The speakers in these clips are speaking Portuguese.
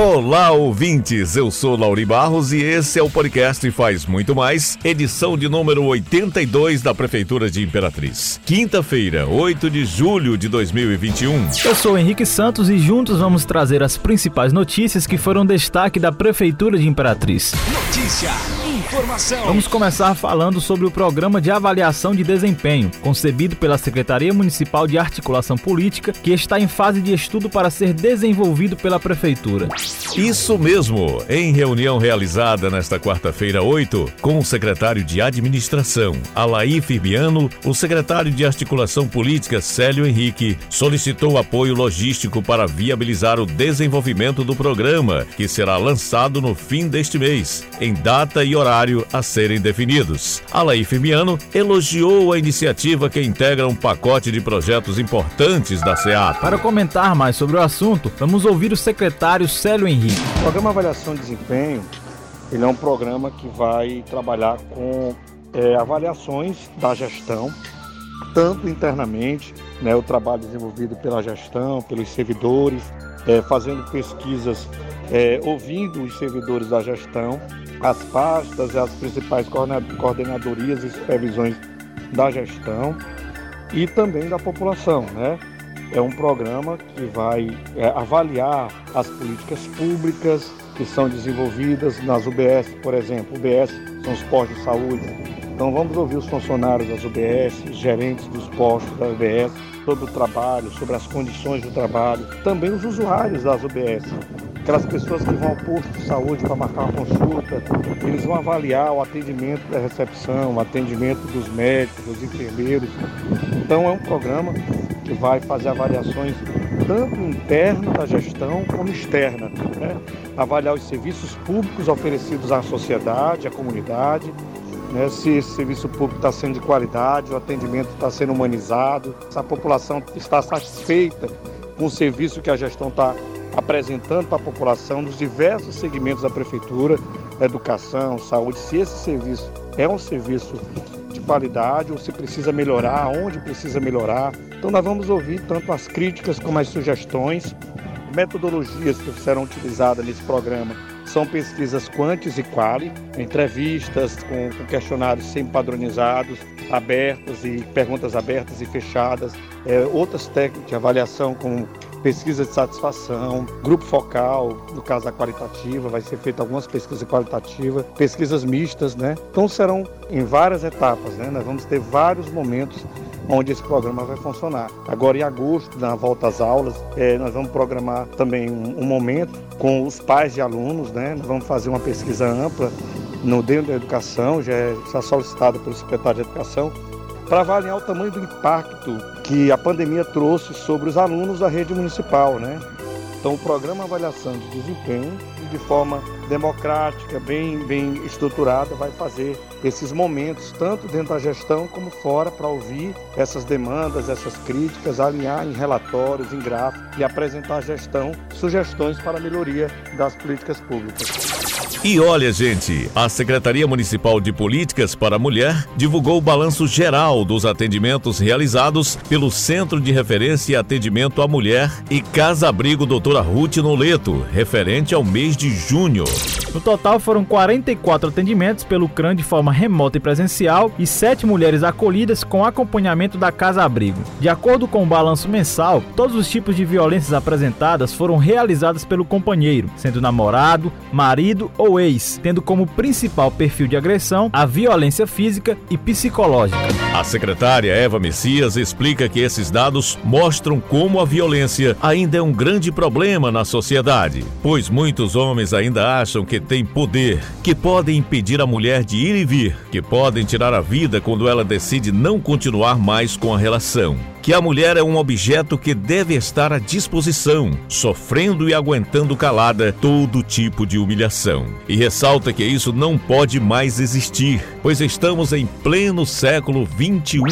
Olá, ouvintes! Eu sou Lauri Barros e esse é o podcast Faz Muito Mais, edição de número 82 da Prefeitura de Imperatriz. Quinta-feira, 8 de julho de 2021. Eu sou Henrique Santos e juntos vamos trazer as principais notícias que foram destaque da Prefeitura de Imperatriz. Notícia, informação. Vamos começar falando sobre o programa de avaliação de desempenho, concebido pela Secretaria Municipal de Articulação Política, que está em fase de estudo para ser desenvolvido pela Prefeitura. Isso mesmo! Em reunião realizada nesta quarta-feira, 8, com o secretário de Administração, Alaí Firbiano, o secretário de Articulação Política, Célio Henrique, solicitou apoio logístico para viabilizar o desenvolvimento do programa, que será lançado no fim deste mês, em data e horário a serem definidos. Alaí Firbiano elogiou a iniciativa que integra um pacote de projetos importantes da SEAT. Para comentar mais sobre o assunto, vamos ouvir o secretário Célio Henrique. O programa Avaliação de Desempenho ele é um programa que vai trabalhar com é, avaliações da gestão, tanto internamente, né, o trabalho desenvolvido pela gestão, pelos servidores, é, fazendo pesquisas, é, ouvindo os servidores da gestão, as pastas, as principais coordenadorias e supervisões da gestão e também da população, né? é um programa que vai é, avaliar as políticas públicas que são desenvolvidas nas UBS, por exemplo. UBS são os postos de saúde. Então vamos ouvir os funcionários das UBS, gerentes dos postos da UBS, sobre o trabalho, sobre as condições do trabalho. Também os usuários das UBS, aquelas pessoas que vão ao posto de saúde para marcar uma consulta, eles vão avaliar o atendimento da recepção, o atendimento dos médicos, dos enfermeiros. Então é um programa que vai fazer avaliações tanto interna da gestão como externa. Né? Avaliar os serviços públicos oferecidos à sociedade, à comunidade, né? se esse serviço público está sendo de qualidade, o atendimento está sendo humanizado, se a população está satisfeita com o serviço que a gestão está apresentando para a população nos diversos segmentos da prefeitura, educação, saúde, se esse serviço é um serviço de qualidade ou se precisa melhorar, onde precisa melhorar. Então nós vamos ouvir tanto as críticas como as sugestões, metodologias que serão utilizadas nesse programa. São pesquisas quantis e quali, entrevistas com, com questionários sempre padronizados, abertos e perguntas abertas e fechadas, é, outras técnicas de avaliação como pesquisa de satisfação, grupo focal, no caso da qualitativa, vai ser feita algumas pesquisas qualitativas, pesquisas mistas, né? Então serão em várias etapas, né? Nós vamos ter vários momentos onde esse programa vai funcionar. Agora, em agosto, na volta às aulas, é, nós vamos programar também um, um, momento com os pais e alunos, né? Nós vamos fazer uma pesquisa ampla no dentro da educação, já está solicitado pelo secretário de Educação, para avaliar o tamanho do impacto que a pandemia trouxe sobre os alunos da rede municipal, né? Então, o programa Avaliação de Desempenho, de forma democrática, bem, bem estruturada, vai fazer esses momentos, tanto dentro da gestão como fora, para ouvir essas demandas, essas críticas, alinhar em relatórios, em gráficos e apresentar à gestão sugestões para a melhoria das políticas públicas. E olha, gente, a Secretaria Municipal de Políticas para a Mulher divulgou o balanço geral dos atendimentos realizados pelo Centro de Referência e Atendimento à Mulher e Casa Abrigo Doutora Ruth Noleto, referente ao mês de junho. No total foram 44 atendimentos pelo CRAN de forma remota e presencial e 7 mulheres acolhidas com acompanhamento da Casa Abrigo. De acordo com o balanço mensal, todos os tipos de violências apresentadas foram realizadas pelo companheiro, sendo namorado, marido ou ex, tendo como principal perfil de agressão a violência física e psicológica. A secretária Eva Messias explica que esses dados mostram como a violência ainda é um grande problema na sociedade, pois muitos homens ainda acham que têm poder, que podem impedir a mulher de ir e vir, que podem tirar a vida quando ela decide não continuar mais com a relação que a mulher é um objeto que deve estar à disposição, sofrendo e aguentando calada todo tipo de humilhação. E ressalta que isso não pode mais existir, pois estamos em pleno século 21.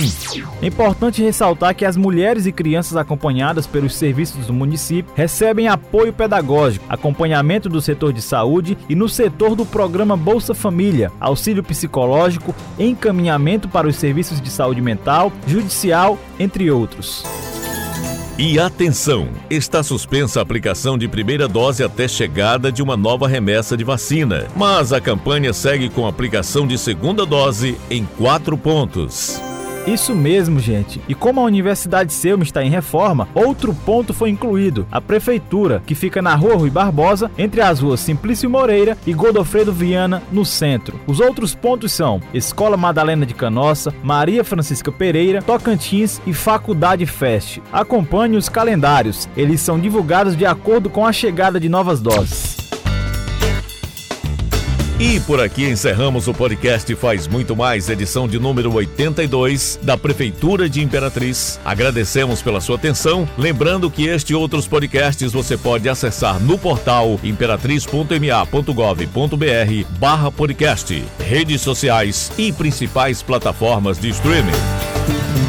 É importante ressaltar que as mulheres e crianças acompanhadas pelos serviços do município recebem apoio pedagógico, acompanhamento do setor de saúde e no setor do programa Bolsa Família, auxílio psicológico, encaminhamento para os serviços de saúde mental, judicial, entre outros outros. E atenção! Está suspensa a aplicação de primeira dose até chegada de uma nova remessa de vacina. Mas a campanha segue com a aplicação de segunda dose em quatro pontos. Isso mesmo, gente. E como a Universidade Selma está em reforma, outro ponto foi incluído: a prefeitura, que fica na Rua Rui Barbosa, entre as ruas Simplício Moreira e Godofredo Viana, no centro. Os outros pontos são Escola Madalena de Canossa, Maria Francisca Pereira, Tocantins e Faculdade Fest. Acompanhe os calendários. Eles são divulgados de acordo com a chegada de novas doses. E por aqui encerramos o podcast Faz Muito Mais, edição de número 82 da Prefeitura de Imperatriz. Agradecemos pela sua atenção. Lembrando que este e outros podcasts você pode acessar no portal imperatriz.ma.gov.br barra podcast, redes sociais e principais plataformas de streaming.